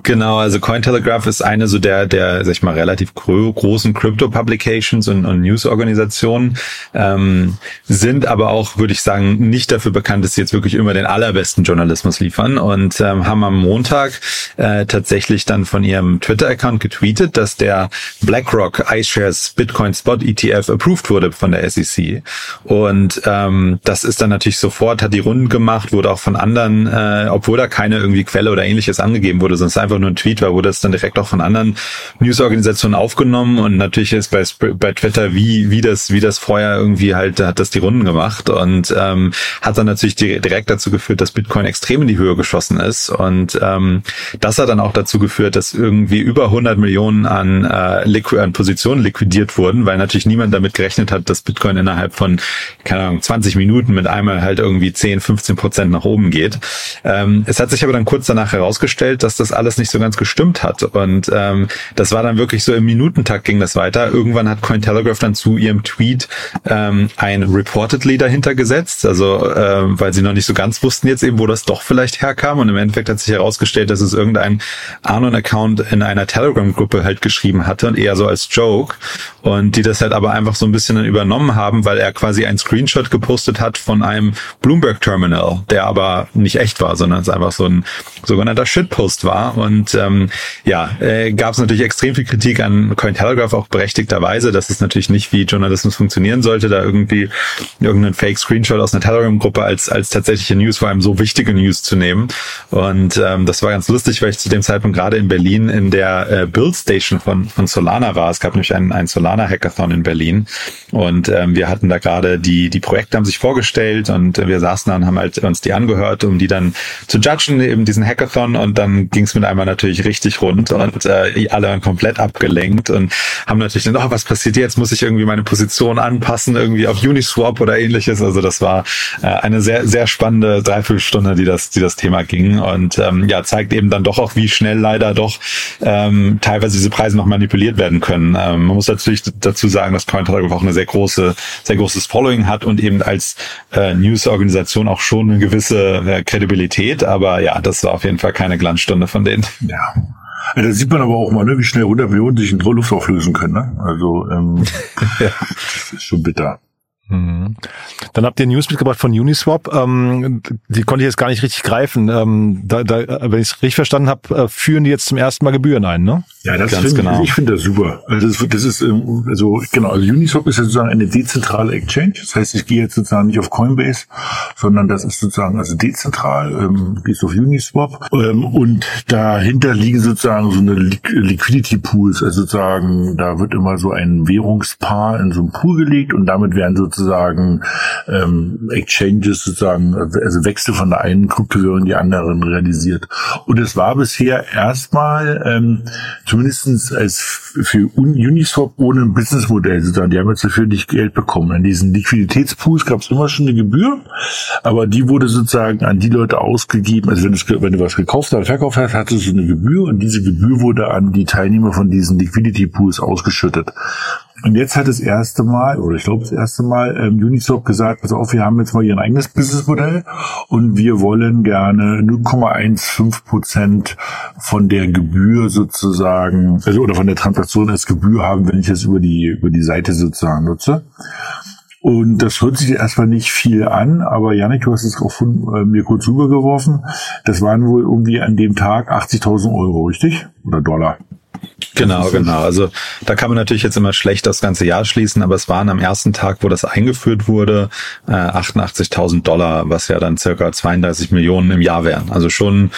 Genau, also Cointelegraph ist eine so der, der, sag ich mal, relativ großen Crypto-Publications und, und News-Organisationen, ähm, sind aber auch, würde ich sagen, nicht dafür bekannt, dass sie jetzt wirklich immer den allerbesten Journalismus liefern und ähm, haben am Montag äh, tatsächlich dann von ihrem Twitter-Account getweetet, dass der BlackRock iShares Bitcoin Spot ETF approved wurde von der SEC. Und ähm, das ist dann natürlich sofort, hat die Runden gemacht, wurde auch von anderen, äh, obwohl da keine irgendwie Quelle oder ähnliches angegeben wurde, sonst einfach nur ein Tweet war, wurde es dann direkt auch von anderen Newsorganisationen aufgenommen und natürlich ist bei, bei Twitter wie, wie das, wie das vorher irgendwie halt, hat das die Runden gemacht und ähm, hat dann natürlich direkt dazu geführt, dass Bitcoin extrem in die Höhe geschossen ist und ähm, das hat dann auch dazu geführt, dass irgendwie über 100 Millionen an, äh, an Positionen liquidiert wurden, weil natürlich niemand damit gerechnet hat, dass Bitcoin innerhalb von, keine Ahnung, 20 Minuten mit einmal halt irgendwie 10, 15 Prozent nach oben geht. Ähm, es hat sich aber dann kurz danach herausgestellt, dass das alles nicht so ganz gestimmt hat. Und ähm, das war dann wirklich so im Minutentakt ging das weiter. Irgendwann hat Cointelegraph dann zu ihrem Tweet ähm, ein Reportedly dahinter gesetzt, also ähm, weil sie noch nicht so ganz wussten jetzt eben, wo das doch vielleicht herkam. Und im Endeffekt hat sich herausgestellt, dass es irgendein Anon-Account in einer Telegram-Gruppe halt geschrieben hatte und eher so als Joke. Und die das halt aber einfach so ein bisschen dann übernommen haben, weil er quasi ein Screenshot gepostet hat von einem Bloomberg-Terminal, der aber nicht echt war, sondern es einfach so ein sogenannter Shitpost war. Und ähm, ja, äh, gab es natürlich extrem viel Kritik an Cointelegraph, auch berechtigterweise, dass es natürlich nicht wie Journalismus funktionieren sollte, da irgendwie irgendeinen Fake-Screenshot aus einer Telegram-Gruppe als, als tatsächliche News, vor allem so wichtige News zu nehmen. Und ähm, das war ganz lustig, weil ich zu dem Zeitpunkt gerade in Berlin in der äh, Build Station von, von Solana war. Es gab nämlich einen, einen Solana-Hackathon in Berlin. Und ähm, wir hatten da gerade die, die Projekte haben sich vorgestellt und wir saßen da und haben halt uns die angehört, um die dann zu judgen, eben diesen Hackathon. Und dann ging es mit einmal natürlich richtig rund und äh, alle waren komplett abgelenkt und haben natürlich dann, oh, was passiert jetzt? Muss ich irgendwie meine Position anpassen, irgendwie auf Uniswap oder ähnliches? Also das war äh, eine sehr, sehr spannende Dreiviertelstunde, die das, die das Thema ging. Und ähm, ja, zeigt eben dann doch auch, wie schnell leider doch ähm, teilweise diese Preise noch manipuliert werden können. Ähm, man muss natürlich dazu sagen, dass Cointelegraph auch eine sehr große, sehr großes Following hat und eben als äh, News-Organisation auch schon eine gewisse äh, Kredibilität. Aber ja, das war auf jeden Fall keine Glanzstunde von denen. Ja. Ja, da sieht man aber auch mal, ne, wie schnell 100 Millionen sich in Luft auflösen können. Ne? Also ähm, ja. das ist schon bitter. Mhm. Dann habt ihr News mitgebracht von Uniswap. Ähm, die konnte ich jetzt gar nicht richtig greifen. Ähm, da, da, wenn ich es richtig verstanden habe, äh, führen die jetzt zum ersten Mal Gebühren ein, ne? Ja, das finde genau. ich finde das super. Also das, das ist ähm, also genau. Also Uniswap ist ja sozusagen eine dezentrale Exchange. Das heißt, ich gehe jetzt sozusagen nicht auf Coinbase, sondern das ist sozusagen also dezentral. Ähm, gehst auf Uniswap ähm, und dahinter liegen sozusagen so eine Liquidity Pools. Also sozusagen da wird immer so ein Währungspaar in so einen Pool gelegt und damit werden sozusagen sozusagen ähm, Exchanges sozusagen, also Wechsel von der einen Kryptowährung in die anderen realisiert. Und es war bisher erstmal ähm, zumindestens als für Uniswap ohne ein Businessmodell sozusagen. Die haben jetzt dafür nicht Geld bekommen. An diesen Liquiditätspools gab es immer schon eine Gebühr, aber die wurde sozusagen an die Leute ausgegeben. Also wenn du, wenn du was gekauft hast, verkauft hast, hattest du eine Gebühr und diese Gebühr wurde an die Teilnehmer von diesen Liquidity Pools ausgeschüttet. Und jetzt hat das erste Mal, oder ich glaube das erste Mal, ähm, Uniswap gesagt, pass auf, wir haben jetzt mal ein eigenes Businessmodell und wir wollen gerne 0,15 Prozent von der Gebühr sozusagen, also oder von der Transaktion als Gebühr haben, wenn ich das über die, über die Seite sozusagen nutze. Und das hört sich erstmal nicht viel an, aber Janik, du hast es auch von äh, mir kurz rübergeworfen. Das waren wohl irgendwie an dem Tag 80.000 Euro, richtig? Oder Dollar? Genau, genau. Also da kann man natürlich jetzt immer schlecht das ganze Jahr schließen, aber es waren am ersten Tag, wo das eingeführt wurde, äh, 88.000 Dollar, was ja dann circa 32 Millionen im Jahr wären. Also schon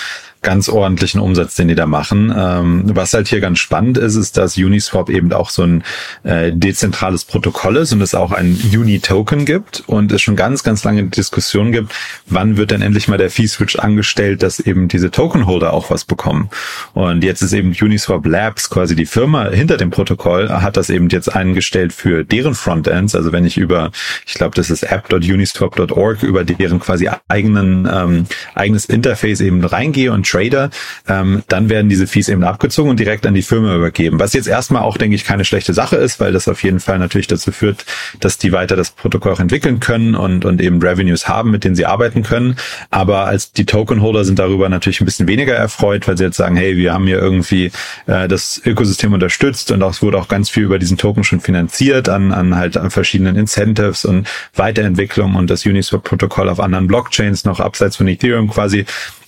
ganz ordentlichen Umsatz, den die da machen. Ähm, was halt hier ganz spannend ist, ist, dass Uniswap eben auch so ein äh, dezentrales Protokoll ist und es auch ein Uni-Token gibt und es schon ganz, ganz lange Diskussion gibt, wann wird denn endlich mal der Fee-Switch angestellt, dass eben diese Token-Holder auch was bekommen. Und jetzt ist eben Uniswap Labs quasi die Firma hinter dem Protokoll, hat das eben jetzt eingestellt für deren Frontends. Also wenn ich über, ich glaube, das ist app.uniswap.org, über deren quasi eigenen ähm, eigenes Interface eben reingehe und Trader, ähm, dann werden diese Fees eben abgezogen und direkt an die Firma übergeben. Was jetzt erstmal auch, denke ich, keine schlechte Sache ist, weil das auf jeden Fall natürlich dazu führt, dass die weiter das Protokoll auch entwickeln können und, und eben Revenues haben, mit denen sie arbeiten können. Aber als die Token-Holder sind darüber natürlich ein bisschen weniger erfreut, weil sie jetzt sagen, hey, wir haben hier irgendwie äh, das Ökosystem unterstützt und auch, es wurde auch ganz viel über diesen Token schon finanziert an, an halt an verschiedenen Incentives und Weiterentwicklung und das Uniswap-Protokoll auf anderen Blockchains noch abseits von Ethereum quasi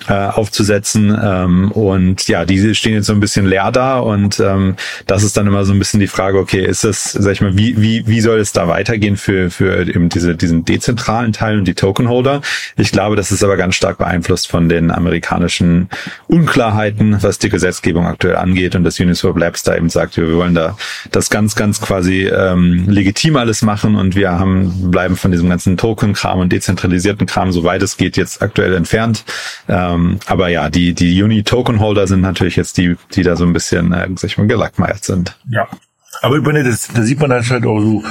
äh, aufzusetzen. Ähm, und ja, diese stehen jetzt so ein bisschen leer da und ähm, das ist dann immer so ein bisschen die Frage, okay, ist das, sag ich mal, wie, wie, wie soll es da weitergehen für, für eben diese, diesen dezentralen Teil und die Tokenholder? Ich glaube, das ist aber ganz stark beeinflusst von den amerikanischen Unklarheiten, was die Gesetzgebung aktuell angeht und das Uniswap Labs da eben sagt, wir wollen da das ganz, ganz quasi ähm, legitim alles machen und wir haben, bleiben von diesem ganzen Token-Kram und dezentralisierten Kram, soweit es geht, jetzt aktuell entfernt. Ähm, aber ja, die, die Uni-Token-Holder sind natürlich jetzt die, die da so ein bisschen, äh, sag ich mal, gelackmeiert sind. Ja, aber ich meine, das, da sieht man halt auch so,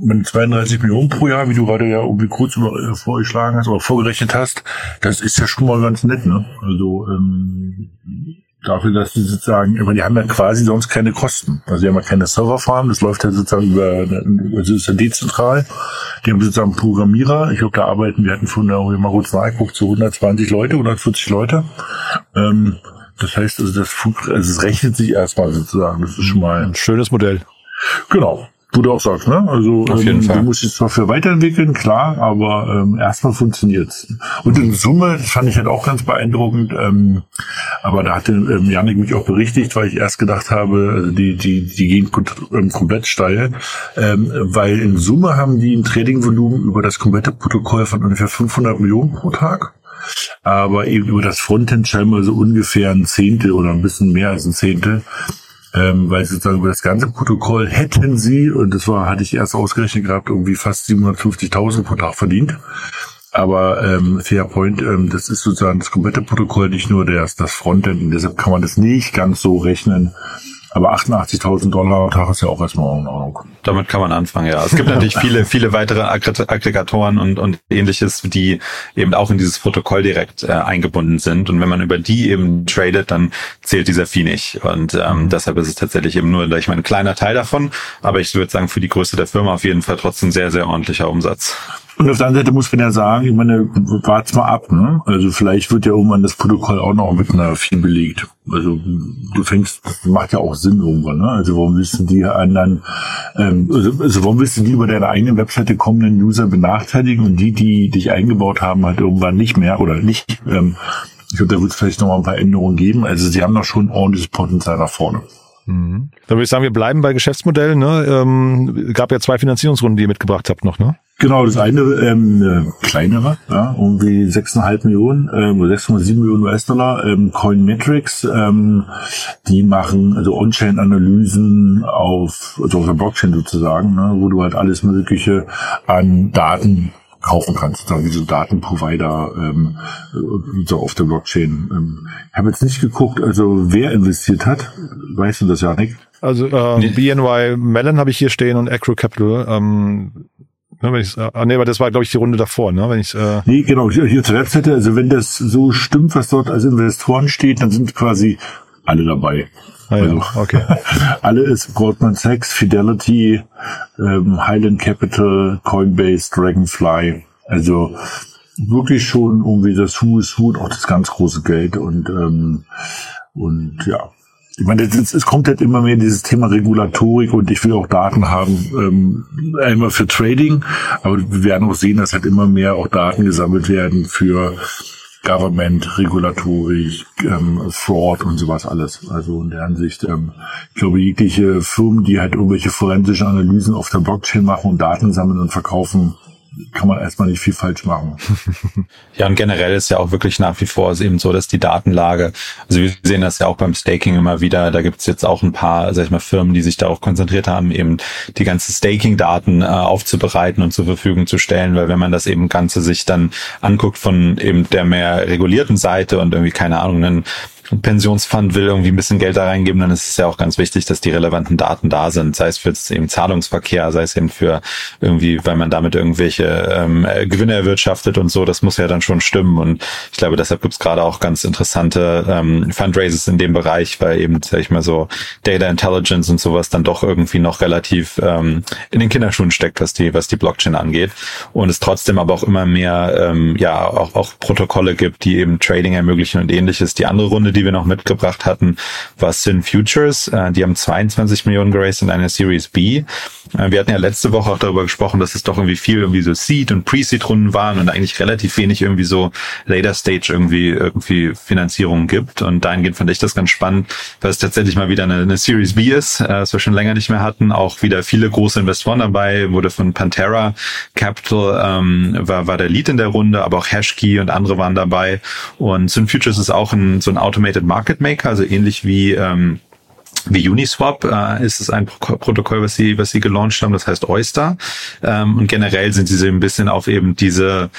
mit 32 Millionen pro Jahr, wie du gerade ja irgendwie kurz über, äh, vorgeschlagen hast oder vorgerechnet hast, das ist ja schon mal ganz nett, ne? Also ähm, dafür, dass die sozusagen, ich meine, die haben ja quasi sonst keine Kosten. Also die haben ja keine Serverfarm, das läuft ja sozusagen über, also ist ja dezentral. Die haben sozusagen Programmierer. Ich glaube, da arbeiten, wir hatten von der mal kurz nachgeguckt, so 120 Leute, 140 Leute. Ähm, das heißt, also das, also es rechnet sich erstmal sozusagen. Das ist schon mal ein schönes Modell. Genau. Du du auch sagst, ne? Also Auf jeden ähm, Fall. du musst die Software weiterentwickeln, klar, aber ähm, erstmal funktioniert's. Und in Summe, das fand ich halt auch ganz beeindruckend, ähm, aber da hatte ähm, Janik mich auch berichtigt, weil ich erst gedacht habe, also die, die, die gehen ähm, komplett steil, ähm, weil in Summe haben die ein Tradingvolumen über das komplette Protokoll von ungefähr 500 Millionen pro Tag aber eben über das Frontend scheinbar so ungefähr ein Zehntel oder ein bisschen mehr als ein Zehntel. Ähm, weil sozusagen über das ganze Protokoll hätten sie, und das war, hatte ich erst ausgerechnet gehabt, irgendwie fast 750.000 pro Tag verdient. Aber ähm, Fairpoint, ähm, das ist sozusagen das komplette Protokoll, nicht nur das, das Frontend. Und deshalb kann man das nicht ganz so rechnen, aber 88.000 Dollar am Tag ist ja auch erstmal in Ordnung. Damit kann man anfangen, ja. Es gibt natürlich viele, viele weitere Aggregatoren und, und ähnliches, die eben auch in dieses Protokoll direkt äh, eingebunden sind. Und wenn man über die eben tradet, dann zählt dieser Fee nicht. Und ähm, mhm. deshalb ist es tatsächlich eben nur, ich meine, ein kleiner Teil davon. Aber ich würde sagen, für die Größe der Firma auf jeden Fall trotzdem sehr, sehr ordentlicher Umsatz. Und auf der anderen Seite muss man ja sagen, ich meine, wart's mal ab, ne? Also vielleicht wird ja irgendwann das Protokoll auch noch mit einer Fee belegt. Also du fängst, macht ja auch Sinn irgendwann, ne? Also warum du die anderen, ähm, also, also warum du die über deine eigene Webseite kommenden User benachteiligen und die, die dich eingebaut haben, halt irgendwann nicht mehr oder nicht? Ähm, ich glaube, da wird es vielleicht noch mal ein paar Änderungen geben. Also sie haben doch schon ordentliches Potenzial nach vorne. Mhm. Dann würde ich sagen, wir bleiben bei Geschäftsmodellen. Ne? Ähm, gab ja zwei Finanzierungsrunden, die ihr mitgebracht habt noch, ne? Genau, das eine ähm, kleinere, ja, irgendwie 6,5 Millionen, ähm, 6,7 Millionen US-Dollar, ähm, Coinmetrics, ähm, die machen also On-Chain-Analysen auf, also auf der Blockchain sozusagen, ne, wo du halt alles Mögliche an Daten kaufen kannst, da wie so Datenprovider ähm, so auf der Blockchain. Ähm, ich habe jetzt nicht geguckt, also wer investiert hat, weißt du das ja nicht? Also äh, BNY Mellon habe ich hier stehen und Acro Capital. Ähm, Ne, wenn ich, äh, nee, aber das war, glaube ich, die Runde davor, ne? Wenn ich, äh nee, genau, hier zur Webseite, also wenn das so stimmt, was dort als Investoren steht, dann sind quasi alle dabei. Ah, ja, also, okay. alle ist Goldman Sachs, Fidelity, ähm, Highland Capital, Coinbase, Dragonfly. Also wirklich schon irgendwie das Who is Who und auch das ganz große Geld und ähm, und ja, ich meine, es, es kommt halt immer mehr dieses Thema Regulatorik und ich will auch Daten haben, ähm, einmal für Trading, aber wir werden auch sehen, dass halt immer mehr auch Daten gesammelt werden für Government, Regulatorik, ähm, Fraud und sowas alles. Also in der Ansicht, ähm, ich glaube, jegliche Firmen, die halt irgendwelche forensische Analysen auf der Blockchain machen und Daten sammeln und verkaufen, kann man erstmal nicht viel falsch machen. ja, und generell ist ja auch wirklich nach wie vor eben so, dass die Datenlage, also wir sehen das ja auch beim Staking immer wieder, da gibt's jetzt auch ein paar, sag ich mal, Firmen, die sich da auch konzentriert haben, eben die ganzen Staking-Daten äh, aufzubereiten und zur Verfügung zu stellen, weil wenn man das eben Ganze sich dann anguckt von eben der mehr regulierten Seite und irgendwie, keine Ahnung, einen Pensionsfund will irgendwie ein bisschen Geld da reingeben, dann ist es ja auch ganz wichtig, dass die relevanten Daten da sind, sei es für eben Zahlungsverkehr, sei es eben für irgendwie, weil man damit irgendwelche ähm, Gewinne erwirtschaftet und so, das muss ja dann schon stimmen. Und ich glaube, deshalb gibt's gerade auch ganz interessante ähm, Fundraisers in dem Bereich, weil eben, sag ich mal so, Data Intelligence und sowas dann doch irgendwie noch relativ ähm, in den Kinderschuhen steckt, was die, was die Blockchain angeht. Und es trotzdem aber auch immer mehr ähm, ja auch, auch Protokolle gibt, die eben Trading ermöglichen und ähnliches. Die andere Runde, die wir noch mitgebracht hatten, war Sin Futures. Äh, die haben 22 Millionen geraced in einer Series B. Äh, wir hatten ja letzte Woche auch darüber gesprochen, dass es doch irgendwie viel irgendwie so Seed und Pre-Seed-Runden waren und eigentlich relativ wenig irgendwie so Later Stage irgendwie irgendwie Finanzierung gibt. Und dahingehend fand ich das ganz spannend, weil es tatsächlich mal wieder eine, eine Series B ist, äh, was wir schon länger nicht mehr hatten. Auch wieder viele große Investoren dabei, wurde von Pantera Capital ähm, war, war der Lead in der Runde, aber auch Hashkey und andere waren dabei. Und Sun Futures ist auch ein, so ein Automated Market Maker, also ähnlich wie ähm, wie Uniswap äh, ist es ein Pro Protokoll, was sie, was sie gelauncht haben, das heißt Oyster. Ähm, und generell sind sie so ein bisschen auf eben diese,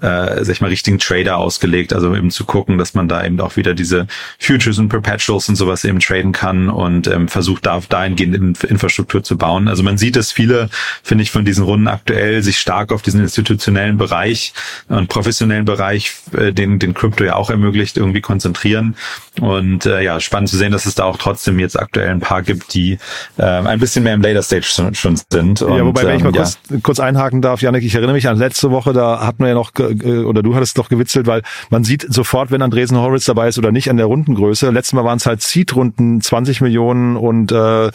äh, sag ich mal, richtigen Trader ausgelegt. Also eben zu gucken, dass man da eben auch wieder diese Futures und Perpetuals und sowas eben traden kann und ähm, versucht da dahingehend Infrastruktur zu bauen. Also man sieht, dass viele, finde ich, von diesen Runden aktuell sich stark auf diesen institutionellen Bereich und professionellen Bereich, äh, den, den Krypto ja auch ermöglicht, irgendwie konzentrieren. Und äh, ja, spannend zu sehen, dass es da auch trotzdem jetzt aktuell ein paar gibt, die äh, ein bisschen mehr im Later Stage schon, schon sind. Und, ja, wobei, wenn ich mal ähm, kurz, ja. kurz einhaken darf, Janik, ich erinnere mich an letzte Woche, da hatten wir ja noch, oder du hattest doch gewitzelt, weil man sieht sofort, wenn Andresen Horwitz dabei ist oder nicht an der Rundengröße. Letztes Mal waren es halt Seed-Runden 20 Millionen und äh, äh,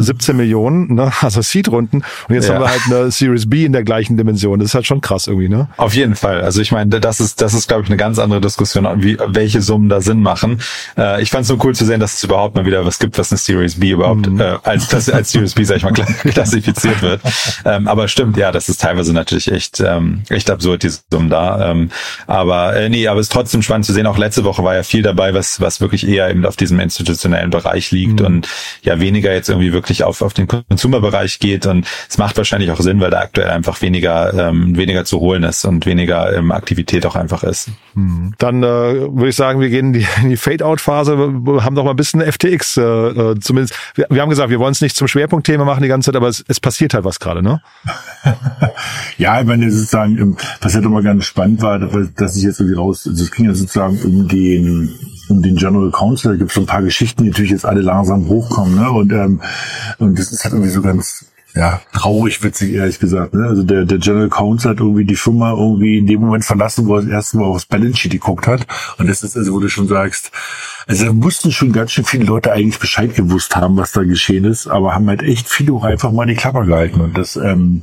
17 Millionen, ne? also Seed-Runden. Und jetzt ja. haben wir halt eine Series B in der gleichen Dimension. Das ist halt schon krass irgendwie, ne? Auf jeden Fall. Also ich meine, das ist, das ist, glaube ich, eine ganz andere Diskussion, wie, welche Summen da Sinn machen. Äh, ich fand es so cool zu sehen, dass es überhaupt mal wieder was gibt, was eine Series B überhaupt mhm. äh, als, als, als Series B, sag ich mal, klassifiziert wird. Ähm, aber stimmt, ja, das ist teilweise natürlich echt, ähm, echt absurd, diese Summen da. Ähm, aber äh, nee, aber es ist trotzdem spannend zu sehen. Auch letzte Woche war ja viel dabei, was, was wirklich eher eben auf diesem institutionellen Bereich liegt mhm. und ja weniger jetzt irgendwie wirklich auf, auf den Consumer-Bereich geht. Und es macht wahrscheinlich auch Sinn, weil da aktuell einfach weniger, ähm, weniger zu holen ist und weniger ähm, Aktivität auch einfach ist. Mhm. Dann äh, würde ich sagen, wir gehen in die, in die Fade-Out-Phase, haben doch mal ein bisschen FTX äh, äh, zumindest. Wir, wir haben gesagt, wir wollen es nicht zum Schwerpunktthema machen die ganze Zeit, aber es, es passiert halt was gerade, ne? ja, ich meine sozusagen, was ja doch mal ganz spannend war, dass ich jetzt irgendwie raus, also es ging ja sozusagen um den um den General Counsel, da gibt es so ein paar Geschichten, die natürlich jetzt alle langsam hochkommen, ne? Und ähm, und das ist halt irgendwie so ganz ja, traurig witzig, ehrlich gesagt. Ne? Also der, der General Counsel hat irgendwie die Firma irgendwie in dem Moment verlassen, wo er das erste Mal aufs Balance Sheet geguckt hat. Und das ist also, wo du schon sagst, also da mussten schon ganz schön viele Leute eigentlich Bescheid gewusst haben, was da geschehen ist, aber haben halt echt viele auch einfach mal die Klappe gehalten und das ähm,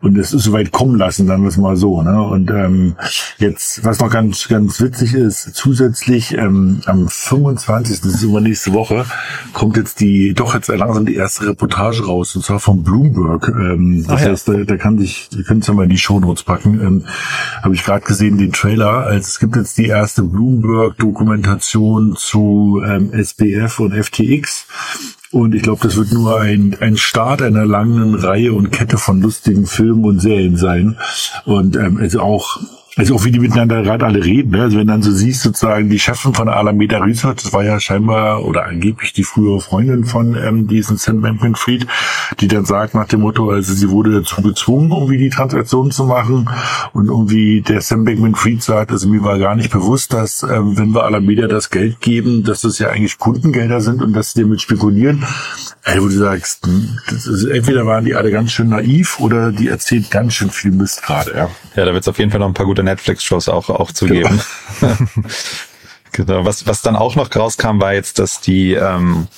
und das ist soweit kommen lassen, dann wir mal so. Ne? Und ähm, jetzt, was noch ganz ganz witzig ist, zusätzlich ähm, am 25. das ist übernächste Woche, kommt jetzt die doch jetzt langsam die erste Reportage raus und zwar von Bloomberg. Ähm, das Ach heißt, ja. da, da kann sich, da könnt ihr mal in die Shownotes packen. Ähm, Habe ich gerade gesehen den Trailer. Also es gibt jetzt die erste Bloomberg-Dokumentation zu ähm, SBF und FTX. Und ich glaube, das wird nur ein, ein Start einer langen Reihe und Kette von lustigen Filmen und Serien sein. Und ähm, also auch also auch wie die miteinander gerade alle reden. Ne? Also wenn dann so siehst, sozusagen die Chefin von Alameda Research, das war ja scheinbar oder angeblich die frühere Freundin von ähm, diesen Sam Bankman-Fried, die dann sagt nach dem Motto, also sie wurde dazu gezwungen, irgendwie die Transaktion zu machen und irgendwie der Sam Bankman-Fried sagt, also mir war gar nicht bewusst, dass ähm, wenn wir Alameda das Geld geben, dass das ja eigentlich Kundengelder sind und dass sie damit spekulieren. Ey, wo du sagst, hm, das ist, entweder waren die alle ganz schön naiv oder die erzählt ganz schön viel Mist gerade. Ja, ja da wird es auf jeden Fall noch ein paar gute Netflix-Shows auch, auch zu genau. geben. genau. Was, was dann auch noch rauskam, war jetzt, dass die ähm,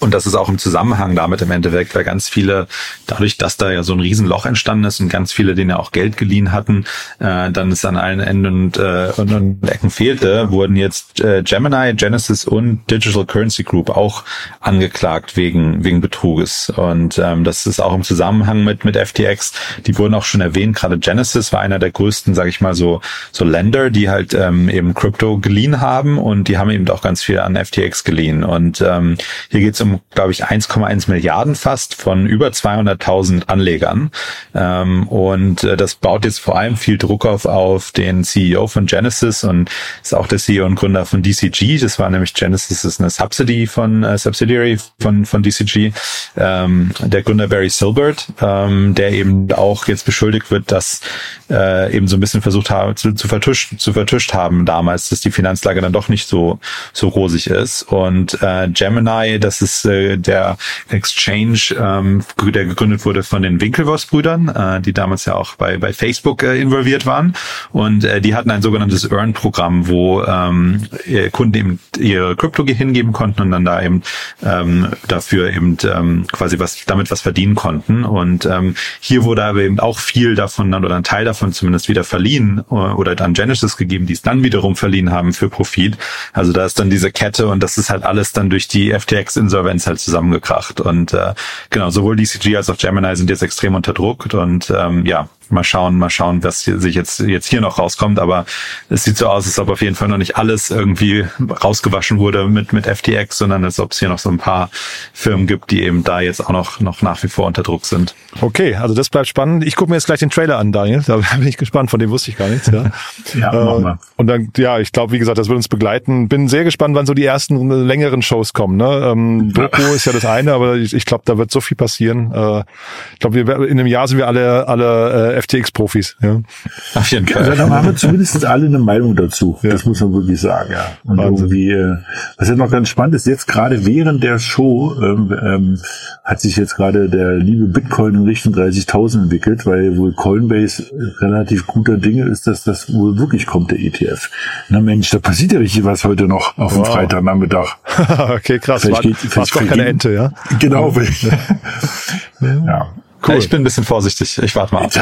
und das ist auch im Zusammenhang damit im Endeffekt, weil ganz viele, dadurch, dass da ja so ein Riesenloch entstanden ist und ganz viele, denen ja auch Geld geliehen hatten, äh, dann es an allen Enden und, äh, und, und Ecken fehlte, wurden jetzt äh, Gemini, Genesis und Digital Currency Group auch angeklagt wegen, wegen Betruges. Und ähm, das ist auch im Zusammenhang mit, mit FTX. Die wurden auch schon erwähnt, gerade Genesis war einer der größten, sage ich mal, so, so Länder, die halt ähm, eben Crypto geliehen haben und die haben eben auch ganz viel an FTX geliehen. Und ähm, hier geht es um um, glaube ich, 1,1 Milliarden fast von über 200.000 Anlegern. Ähm, und äh, das baut jetzt vor allem viel Druck auf, auf den CEO von Genesis und ist auch der CEO und Gründer von DCG. Das war nämlich Genesis ist eine Subsidy von äh, Subsidiary von, von DCG. Ähm, der Gründer Barry Silbert, ähm, der eben auch jetzt beschuldigt wird, dass äh, eben so ein bisschen versucht haben, zu, zu, vertuscht, zu vertuscht haben damals, dass die Finanzlage dann doch nicht so, so rosig ist. Und äh, Gemini, das ist äh, der Exchange, ähm, der gegründet wurde von den Winklevoss-Brüdern, äh, die damals ja auch bei, bei Facebook äh, involviert waren. Und äh, die hatten ein sogenanntes Earn-Programm, wo ähm, Kunden eben ihre Krypto hingeben konnten und dann da eben ähm, dafür eben ähm, quasi was damit was verdienen konnten. Und ähm, hier wurde aber eben auch viel davon oder ein Teil davon zumindest wieder verliehen äh, oder dann Genesis gegeben, die es dann wiederum verliehen haben für Profit. Also da ist dann diese Kette und das ist halt alles dann durch die FTX-Insolvenz halt zusammengekracht. Und äh, genau, sowohl DCG als auch Gemini sind jetzt extrem unter Druck und ähm, ja, mal schauen, mal schauen, was hier, sich jetzt, jetzt hier noch rauskommt. Aber es sieht so aus, als ob auf jeden Fall noch nicht alles irgendwie rausgewaschen wurde mit, mit FTX, sondern als ob es hier noch so ein paar Firmen gibt, die eben da jetzt auch noch, noch nach wie vor unter Druck sind. Okay, also das bleibt spannend. Ich gucke mir jetzt gleich den Trailer an, Daniel. Da bin ich gespannt, von dem wusste ich gar nichts. Ja, ja äh. Und dann, ja, ich glaube, wie gesagt, das wird uns begleiten. Bin sehr gespannt, wann so die ersten längeren Shows kommen. Ne? Ähm, Doku ist ja das eine, aber ich, ich glaube, da wird so viel passieren. Äh, ich glaube, in einem Jahr sind wir alle, alle äh, FTX-Profis. Ja. Auf jeden Fall. Also, dann haben wir zumindest alle eine Meinung dazu. Ja. Das muss man wirklich sagen. Ja. Und Wahnsinn. irgendwie, äh, was ja noch ganz spannend ist, jetzt gerade während der Show ähm, ähm, hat sich jetzt gerade der liebe Bitcoin in Richtung 30.000 entwickelt, weil wohl Coinbase relativ guter Dinge ist, dass das wohl wirklich kommt, der ETF. Na Mensch, da passiert ja richtig was heute noch auf dem wow. Freitagnachmittag. okay, krass. Vielleicht war, geht, vielleicht gar keine Ente, ja? Genau. ja. Cool. Ich bin ein bisschen vorsichtig. Ich warte mal ab.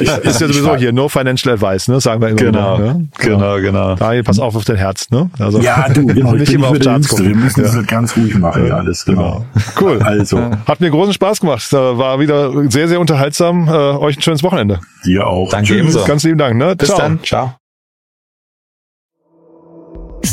Ja, ist ja sowieso hier no financial advice, ne? Sagen wir immer. Genau, ne? genau, genau. Daniel, pass auf auf dein Herz, ne? Also ja, du, genau, nicht immer auf Charts gucken. Wir müssen ja. das ganz ruhig machen, ja, alles genau. genau. Cool. Also hat mir großen Spaß gemacht. War wieder sehr, sehr unterhaltsam. Äh, euch ein schönes Wochenende. Dir auch. Danke Tschüss. ebenso. Ganz lieben Dank, ne? Bis Ciao. dann. Ciao.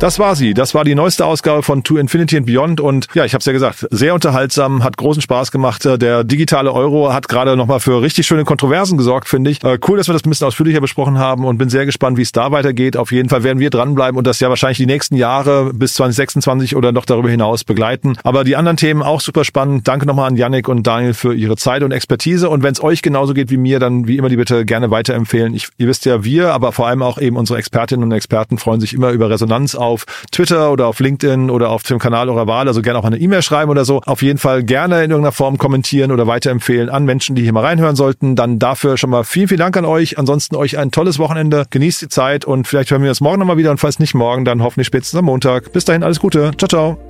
Das war sie. Das war die neueste Ausgabe von To Infinity and Beyond. Und ja, ich habe es ja gesagt, sehr unterhaltsam, hat großen Spaß gemacht. Der digitale Euro hat gerade nochmal für richtig schöne Kontroversen gesorgt, finde ich. Äh, cool, dass wir das ein bisschen ausführlicher besprochen haben und bin sehr gespannt, wie es da weitergeht. Auf jeden Fall werden wir dranbleiben und das ja wahrscheinlich die nächsten Jahre bis 2026 oder noch darüber hinaus begleiten. Aber die anderen Themen auch super spannend. Danke nochmal an Yannick und Daniel für ihre Zeit und Expertise. Und wenn es euch genauso geht wie mir, dann wie immer die Bitte gerne weiterempfehlen. Ich, ihr wisst ja, wir, aber vor allem auch eben unsere Expertinnen und Experten freuen sich immer über Resonanz auf auf Twitter oder auf LinkedIn oder auf dem Kanal eurer Wahl. Also gerne auch eine E-Mail schreiben oder so. Auf jeden Fall gerne in irgendeiner Form kommentieren oder weiterempfehlen an Menschen, die hier mal reinhören sollten. Dann dafür schon mal vielen, vielen Dank an euch. Ansonsten euch ein tolles Wochenende. Genießt die Zeit und vielleicht hören wir uns morgen nochmal wieder und falls nicht morgen, dann hoffentlich spätestens am Montag. Bis dahin alles Gute. Ciao, ciao.